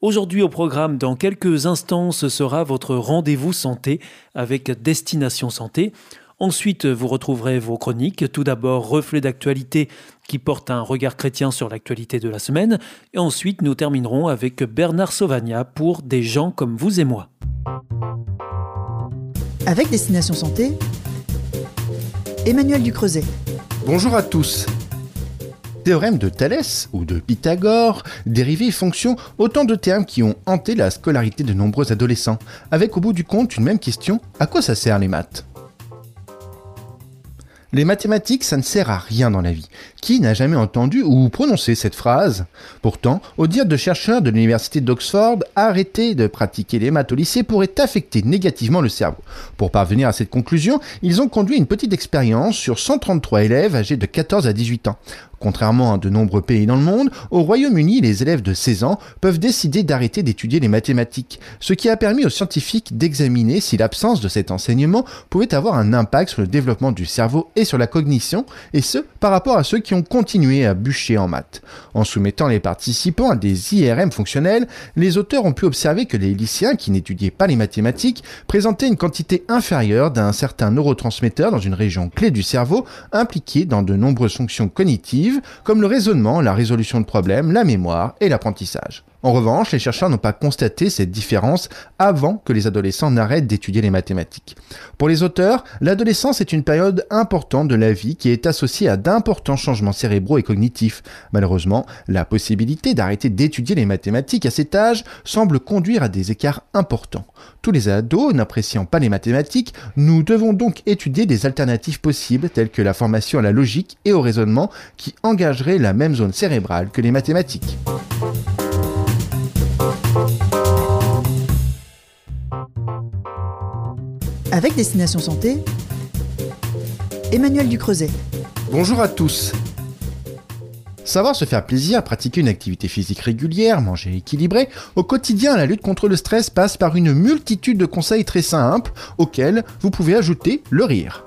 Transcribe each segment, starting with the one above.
Aujourd'hui au programme, dans quelques instants, ce sera votre rendez-vous santé avec Destination Santé. Ensuite, vous retrouverez vos chroniques. Tout d'abord, reflet d'actualité qui porte un regard chrétien sur l'actualité de la semaine. Et ensuite, nous terminerons avec Bernard Sauvagna pour Des gens comme vous et moi. Avec Destination Santé, Emmanuel Ducreuset. Bonjour à tous. Théorème de Thalès ou de Pythagore, dérivés fonction, autant de termes qui ont hanté la scolarité de nombreux adolescents, avec au bout du compte une même question à quoi ça sert les maths? Les mathématiques, ça ne sert à rien dans la vie. Qui n'a jamais entendu ou prononcé cette phrase? Pourtant, au dire de chercheurs de l'université d'Oxford, arrêter de pratiquer les maths au lycée pourrait affecter négativement le cerveau. Pour parvenir à cette conclusion, ils ont conduit une petite expérience sur 133 élèves âgés de 14 à 18 ans. Contrairement à de nombreux pays dans le monde, au Royaume-Uni, les élèves de 16 ans peuvent décider d'arrêter d'étudier les mathématiques, ce qui a permis aux scientifiques d'examiner si l'absence de cet enseignement pouvait avoir un impact sur le développement du cerveau et sur la cognition, et ce, par rapport à ceux qui ont continué à bûcher en maths. En soumettant les participants à des IRM fonctionnels, les auteurs ont pu observer que les lycéens qui n'étudiaient pas les mathématiques présentaient une quantité inférieure d'un certain neurotransmetteur dans une région clé du cerveau impliquée dans de nombreuses fonctions cognitives comme le raisonnement, la résolution de problèmes, la mémoire et l'apprentissage. En revanche, les chercheurs n'ont pas constaté cette différence avant que les adolescents n'arrêtent d'étudier les mathématiques. Pour les auteurs, l'adolescence est une période importante de la vie qui est associée à d'importants changements cérébraux et cognitifs. Malheureusement, la possibilité d'arrêter d'étudier les mathématiques à cet âge semble conduire à des écarts importants. Tous les ados n'appréciant pas les mathématiques, nous devons donc étudier des alternatives possibles telles que la formation à la logique et au raisonnement qui engageraient la même zone cérébrale que les mathématiques. Avec Destination Santé, Emmanuel Ducreuset. Bonjour à tous. Savoir se faire plaisir, pratiquer une activité physique régulière, manger équilibré, au quotidien la lutte contre le stress passe par une multitude de conseils très simples auxquels vous pouvez ajouter le rire.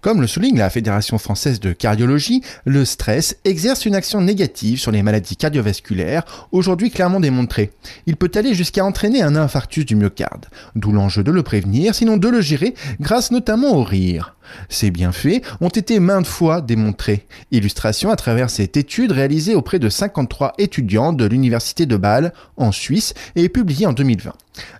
Comme le souligne la Fédération française de cardiologie, le stress exerce une action négative sur les maladies cardiovasculaires, aujourd'hui clairement démontrée. Il peut aller jusqu'à entraîner un infarctus du myocarde, d'où l'enjeu de le prévenir, sinon de le gérer, grâce notamment au rire. Ces bienfaits ont été maintes fois démontrés. Illustration à travers cette étude réalisée auprès de 53 étudiants de l'Université de Bâle en Suisse et publiée en 2020.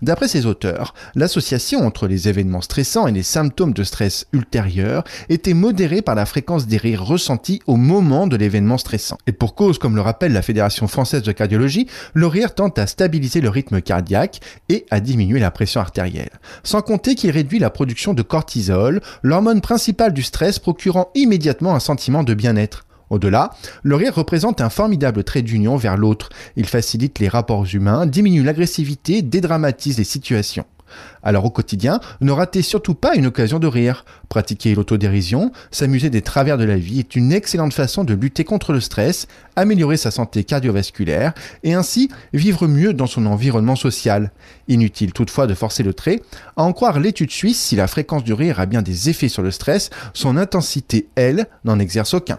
D'après ces auteurs, l'association entre les événements stressants et les symptômes de stress ultérieurs était modérée par la fréquence des rires ressentis au moment de l'événement stressant. Et pour cause, comme le rappelle la Fédération française de cardiologie, le rire tente à stabiliser le rythme cardiaque et à diminuer la pression artérielle. Sans compter qu'il réduit la production de cortisol, l'hormone principal du stress procurant immédiatement un sentiment de bien-être. Au-delà, le rire représente un formidable trait d'union vers l'autre. Il facilite les rapports humains, diminue l'agressivité, dédramatise les situations. Alors au quotidien, ne ratez surtout pas une occasion de rire? Pratiquer l'autodérision, s'amuser des travers de la vie est une excellente façon de lutter contre le stress, améliorer sa santé cardiovasculaire et ainsi vivre mieux dans son environnement social. Inutile toutefois de forcer le trait. À en croire l'étude suisse, si la fréquence du rire a bien des effets sur le stress, son intensité, elle, n'en exerce aucun.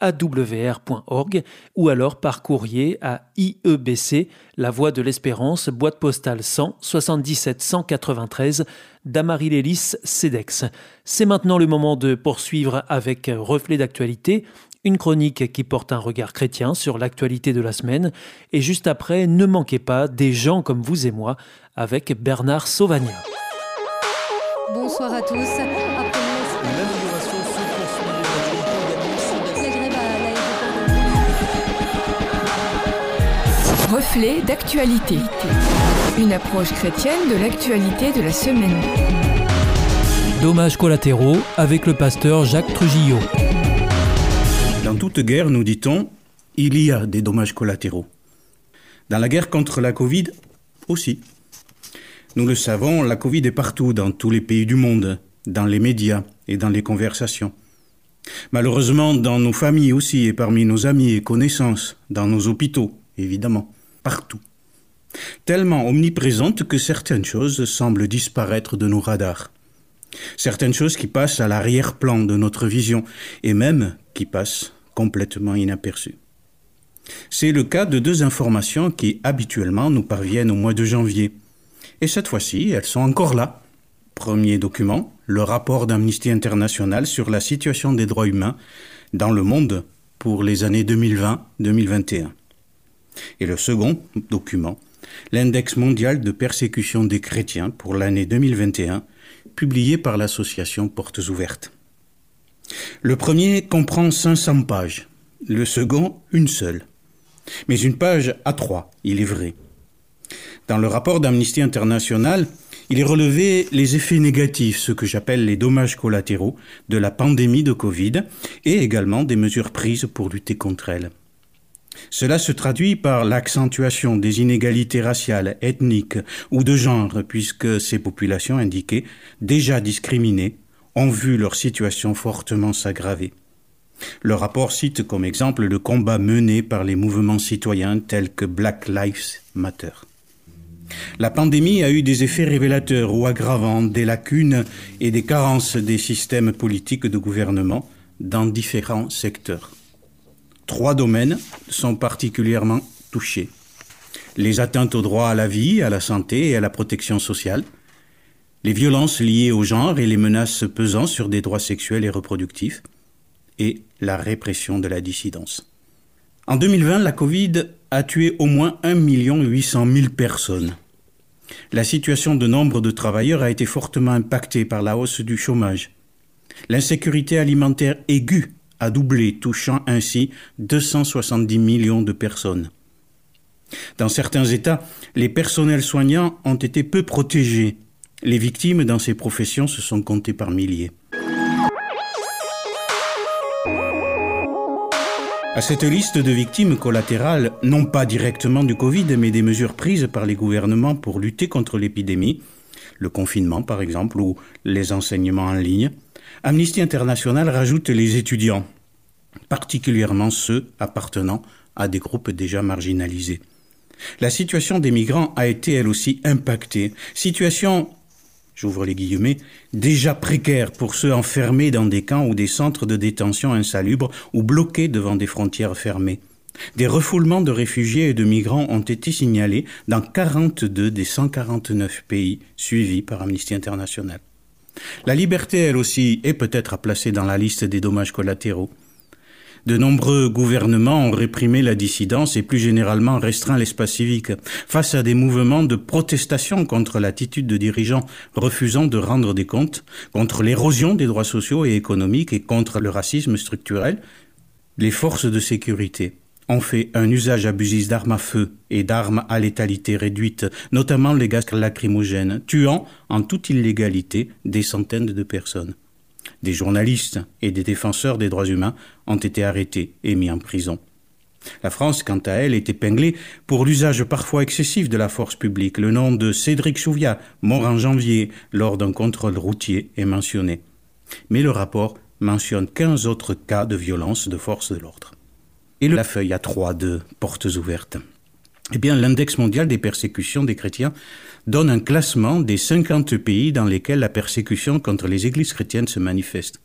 awr.org ou alors par courrier à IEBC, La Voie de l'Espérance, boîte postale 100 77 193 d'Amarie-Lélis CEDEX. C'est maintenant le moment de poursuivre avec Reflet d'actualité une chronique qui porte un regard chrétien sur l'actualité de la semaine, et juste après, ne manquez pas des gens comme vous et moi avec Bernard Sauvagna. Bonsoir à tous. Reflet d'actualité. Une approche chrétienne de l'actualité de la semaine. Dommages collatéraux avec le pasteur Jacques Trujillo. Dans toute guerre, nous dit-on, il y a des dommages collatéraux. Dans la guerre contre la Covid aussi. Nous le savons, la Covid est partout, dans tous les pays du monde, dans les médias et dans les conversations. Malheureusement, dans nos familles aussi, et parmi nos amis et connaissances, dans nos hôpitaux, évidemment, partout. Tellement omniprésente que certaines choses semblent disparaître de nos radars. Certaines choses qui passent à l'arrière-plan de notre vision, et même qui passent complètement inaperçues. C'est le cas de deux informations qui habituellement nous parviennent au mois de janvier. Et cette fois-ci, elles sont encore là. Premier document, le rapport d'Amnesty International sur la situation des droits humains dans le monde pour les années 2020-2021. Et le second document, l'index mondial de persécution des chrétiens pour l'année 2021, publié par l'association Portes Ouvertes. Le premier comprend 500 pages, le second une seule. Mais une page à trois, il est vrai. Dans le rapport d'Amnesty International, il est relevé les effets négatifs, ce que j'appelle les dommages collatéraux, de la pandémie de Covid et également des mesures prises pour lutter contre elle. Cela se traduit par l'accentuation des inégalités raciales, ethniques ou de genre, puisque ces populations indiquées, déjà discriminées, ont vu leur situation fortement s'aggraver. Le rapport cite comme exemple le combat mené par les mouvements citoyens tels que Black Lives Matter. La pandémie a eu des effets révélateurs ou aggravants des lacunes et des carences des systèmes politiques de gouvernement dans différents secteurs. Trois domaines sont particulièrement touchés. Les atteintes au droit à la vie, à la santé et à la protection sociale, les violences liées au genre et les menaces pesant sur des droits sexuels et reproductifs, et la répression de la dissidence. En 2020, la Covid a tué au moins 1 800 000 personnes. La situation de nombre de travailleurs a été fortement impactée par la hausse du chômage. L'insécurité alimentaire aiguë a doublé, touchant ainsi 270 millions de personnes. Dans certains États, les personnels soignants ont été peu protégés les victimes dans ces professions se sont comptées par milliers. À cette liste de victimes collatérales, non pas directement du Covid, mais des mesures prises par les gouvernements pour lutter contre l'épidémie, le confinement par exemple, ou les enseignements en ligne, Amnesty International rajoute les étudiants, particulièrement ceux appartenant à des groupes déjà marginalisés. La situation des migrants a été elle aussi impactée, situation j'ouvre les guillemets, déjà précaires pour ceux enfermés dans des camps ou des centres de détention insalubres ou bloqués devant des frontières fermées. Des refoulements de réfugiés et de migrants ont été signalés dans 42 des 149 pays suivis par Amnesty International. La liberté, elle aussi, est peut-être à placer dans la liste des dommages collatéraux. De nombreux gouvernements ont réprimé la dissidence et plus généralement restreint l'espace civique. Face à des mouvements de protestation contre l'attitude de dirigeants refusant de rendre des comptes, contre l'érosion des droits sociaux et économiques et contre le racisme structurel, les forces de sécurité ont fait un usage abusif d'armes à feu et d'armes à létalité réduite, notamment les gaz lacrymogènes, tuant en toute illégalité des centaines de personnes. Des journalistes et des défenseurs des droits humains ont été arrêtés et mis en prison. La France, quant à elle, est épinglée pour l'usage parfois excessif de la force publique. Le nom de Cédric Chouviat, mort en janvier lors d'un contrôle routier, est mentionné. Mais le rapport mentionne 15 autres cas de violence de force de l'ordre. et la feuille A3 de Portes ouvertes. Eh bien, l'index mondial des persécutions des chrétiens donne un classement des 50 pays dans lesquels la persécution contre les églises chrétiennes se manifeste.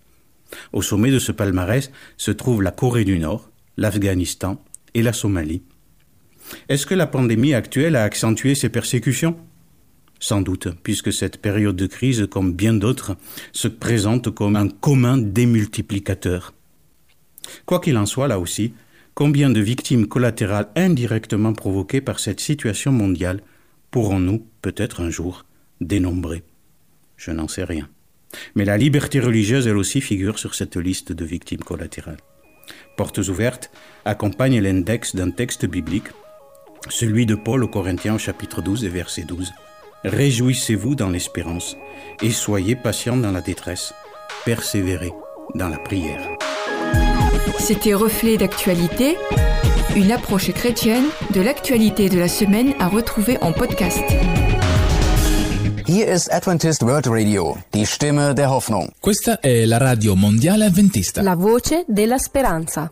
Au sommet de ce palmarès se trouvent la Corée du Nord, l'Afghanistan et la Somalie. Est-ce que la pandémie actuelle a accentué ces persécutions? Sans doute, puisque cette période de crise, comme bien d'autres, se présente comme un commun démultiplicateur. Quoi qu'il en soit, là aussi, combien de victimes collatérales indirectement provoquées par cette situation mondiale pourrons-nous, peut-être un jour, dénombrer? Je n'en sais rien. Mais la liberté religieuse, elle aussi, figure sur cette liste de victimes collatérales. Portes ouvertes accompagne l'index d'un texte biblique, celui de Paul aux Corinthiens au chapitre 12 et verset 12. Réjouissez-vous dans l'espérance et soyez patients dans la détresse, persévérez dans la prière. C'était Reflet d'actualité, une approche chrétienne de l'actualité de la semaine à retrouver en podcast. Hier ist Adventist World Radio, die Stimme der Hoffnung. Questa è la radio mondiale adventista. La voce della speranza.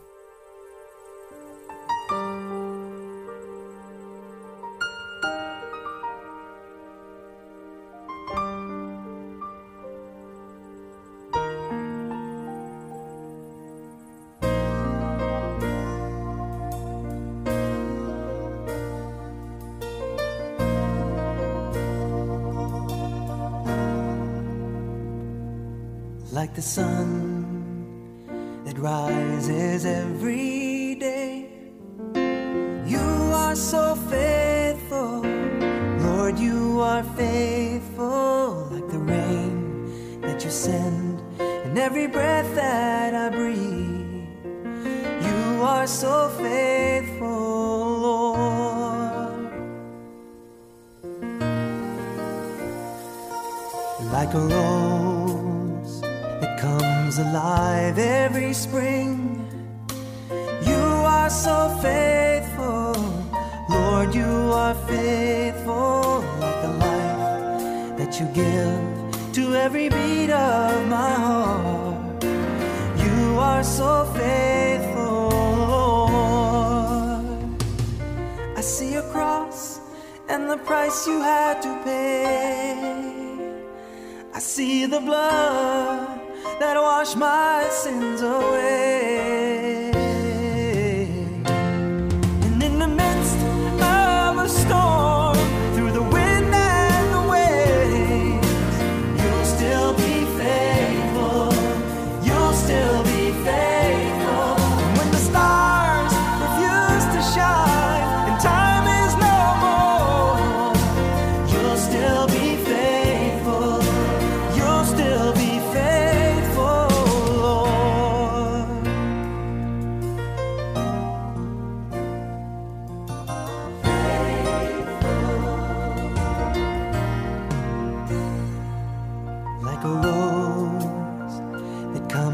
Like the sun that rises every day. You are so faithful, Lord, you are faithful, like the rain that you send in every breath that I breathe. You are so faithful, Lord. Like a rose alive every spring. You are so faithful, Lord. You are faithful, like the life that you give to every beat of my heart. You are so faithful, Lord. I see a cross and the price you had to pay. I see the blood that wash my sins away.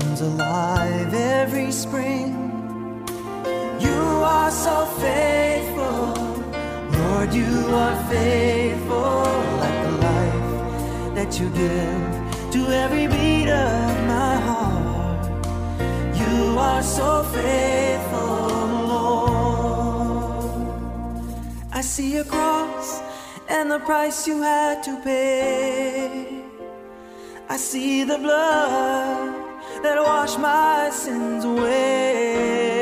Comes alive every spring. You are so faithful, Lord. You are faithful, like the life that you give to every beat of my heart. You are so faithful, Lord. I see a cross and the price you had to pay. I see the blood that wash my sins away.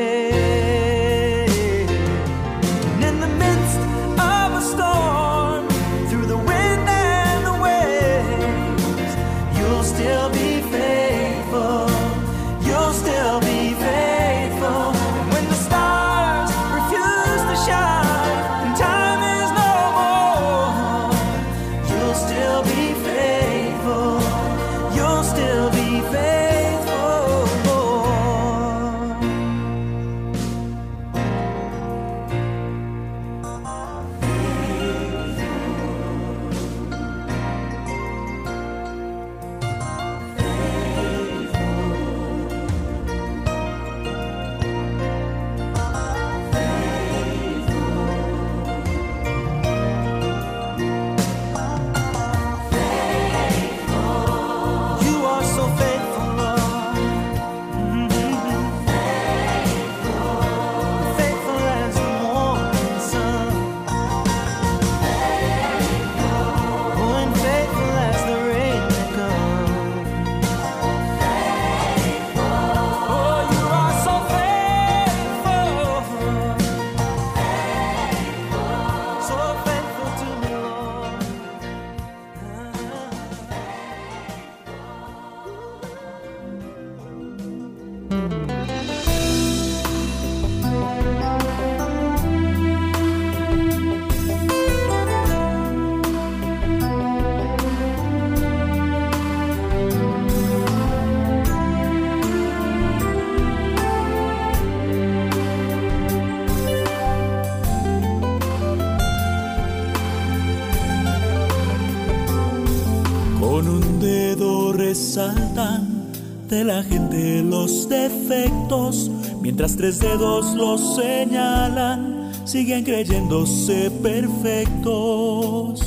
De la gente los defectos, mientras tres dedos los señalan, siguen creyéndose perfectos.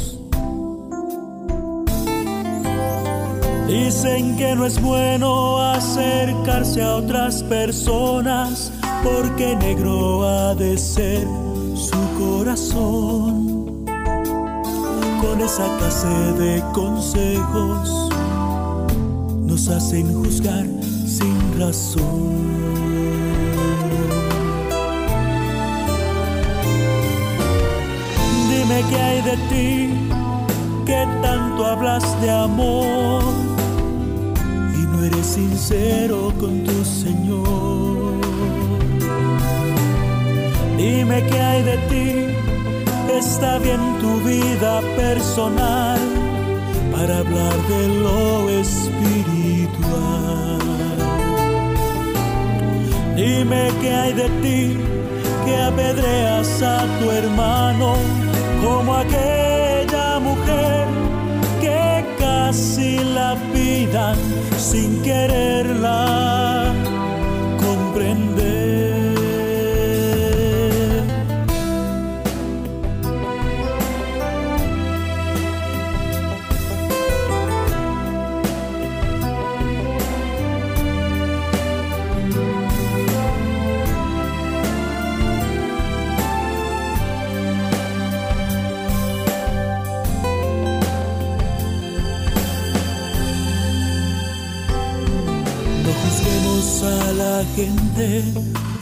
Dicen que no es bueno acercarse a otras personas porque negro ha de ser su corazón. Con esa clase de consejos nos hacen juzgar sin razón. Dime qué hay de ti, que tanto hablas de amor y no eres sincero con tu Señor. Dime qué hay de ti, está bien tu vida personal para hablar de lo espiritual. Dime qué hay de ti, que apedreas a tu hermano como aquella mujer que casi la pidan sin quererla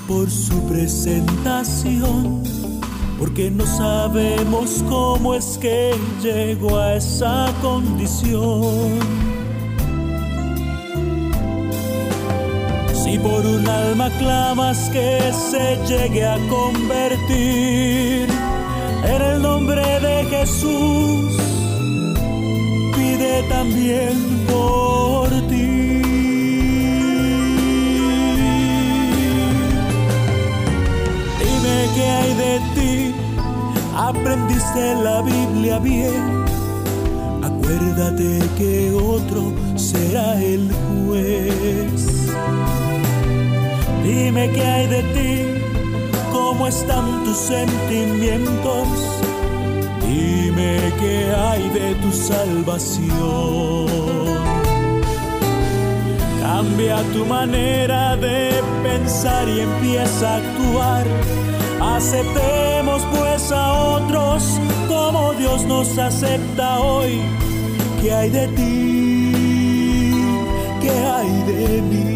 por su presentación, porque no sabemos cómo es que llegó a esa condición. Si por un alma clamas que se llegue a convertir en el nombre de Jesús, pide también por ti. Qué hay de ti, aprendiste la Biblia bien. Acuérdate que otro será el juez. Dime qué hay de ti, cómo están tus sentimientos. Dime qué hay de tu salvación. Cambia tu manera de pensar y empieza a actuar. Aceptemos pues a otros como Dios nos acepta hoy. ¿Qué hay de ti? ¿Qué hay de mí?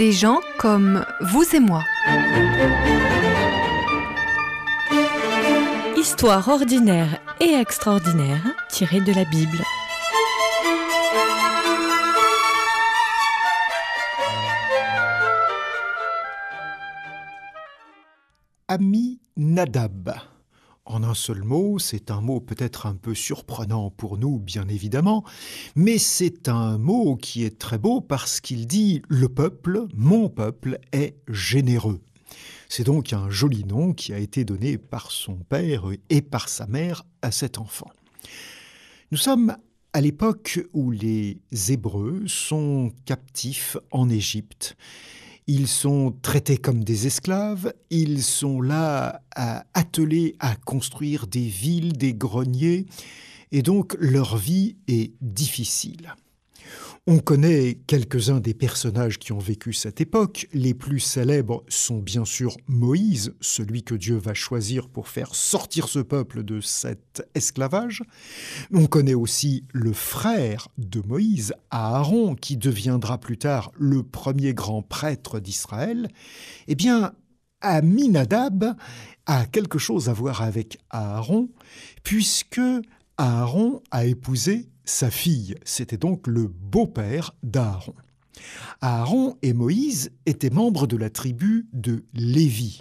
Des gens comme vous et moi. Histoire ordinaire et extraordinaire tirée de la Bible. Ami Nadab. En un seul mot, c'est un mot peut-être un peu surprenant pour nous, bien évidemment, mais c'est un mot qui est très beau parce qu'il dit le peuple, mon peuple, est généreux. C'est donc un joli nom qui a été donné par son père et par sa mère à cet enfant. Nous sommes à l'époque où les Hébreux sont captifs en Égypte. Ils sont traités comme des esclaves, ils sont là à attelés à construire des villes, des greniers, et donc leur vie est difficile. On connaît quelques-uns des personnages qui ont vécu cette époque. Les plus célèbres sont bien sûr Moïse, celui que Dieu va choisir pour faire sortir ce peuple de cet esclavage. On connaît aussi le frère de Moïse, Aaron, qui deviendra plus tard le premier grand prêtre d'Israël. Eh bien, Aminadab a quelque chose à voir avec Aaron, puisque Aaron a épousé sa fille. C'était donc le beau-père d'Aaron. Aaron et Moïse étaient membres de la tribu de Lévi.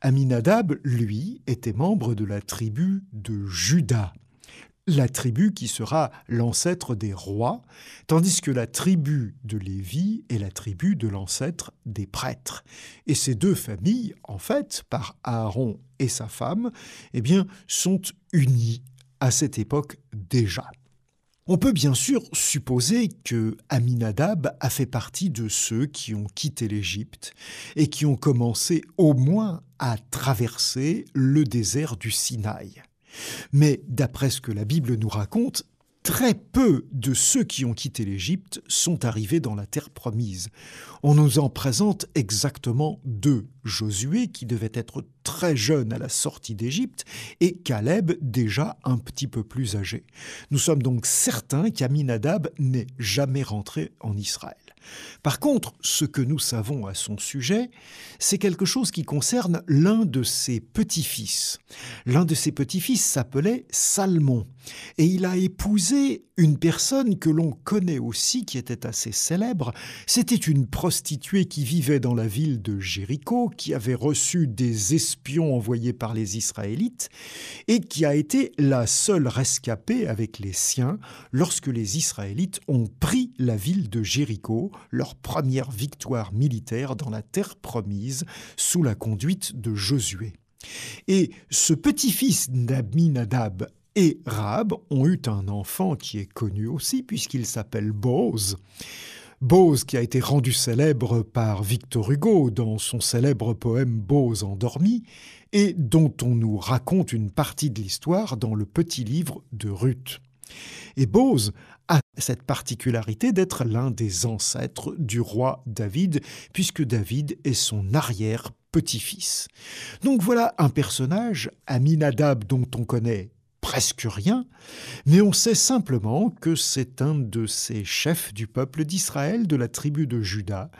Aminadab, lui, était membre de la tribu de Juda. La tribu qui sera l'ancêtre des rois, tandis que la tribu de Lévi est la tribu de l'ancêtre des prêtres. Et ces deux familles, en fait, par Aaron et sa femme, eh bien, sont unies à cette époque déjà. On peut bien sûr supposer que Aminadab a fait partie de ceux qui ont quitté l'Égypte et qui ont commencé au moins à traverser le désert du Sinaï. Mais d'après ce que la Bible nous raconte, très peu de ceux qui ont quitté l'Égypte sont arrivés dans la terre promise. On nous en présente exactement deux. Josué, qui devait être très jeune à la sortie d'Égypte, et Caleb, déjà un petit peu plus âgé. Nous sommes donc certains qu'Aminadab n'est jamais rentré en Israël. Par contre, ce que nous savons à son sujet, c'est quelque chose qui concerne l'un de ses petits-fils. L'un de ses petits-fils s'appelait Salmon, et il a épousé une personne que l'on connaît aussi, qui était assez célèbre. C'était une prostituée qui vivait dans la ville de Jéricho, qui avait reçu des espions envoyés par les Israélites, et qui a été la seule rescapée avec les siens lorsque les Israélites ont pris la ville de Jéricho, leur première victoire militaire dans la terre promise, sous la conduite de Josué. Et ce petit-fils d'Aminadab et Rahab ont eu un enfant qui est connu aussi, puisqu'il s'appelle Boz. Boz qui a été rendu célèbre par Victor Hugo dans son célèbre poème Boz endormi, et dont on nous raconte une partie de l'histoire dans le petit livre de Ruth. Et Boz a cette particularité d'être l'un des ancêtres du roi David, puisque David est son arrière petit-fils. Donc voilà un personnage, Aminadab, dont on connaît presque rien, mais on sait simplement que c'est un de ces chefs du peuple d'Israël, de la tribu de Juda,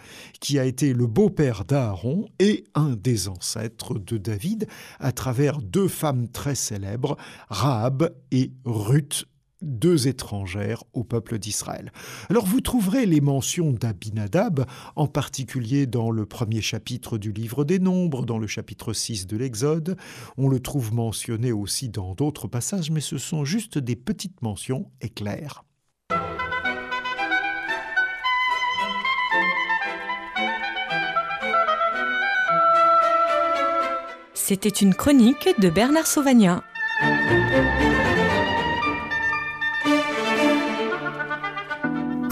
qui a été le beau-père d'Aaron et un des ancêtres de David, à travers deux femmes très célèbres, Rahab et Ruth, deux étrangères au peuple d'Israël. Alors vous trouverez les mentions d'Abinadab, en particulier dans le premier chapitre du livre des Nombres, dans le chapitre 6 de l'Exode. On le trouve mentionné aussi dans d'autres passages, mais ce sont juste des petites mentions éclairs. C'était une chronique de Bernard Sauvagnat.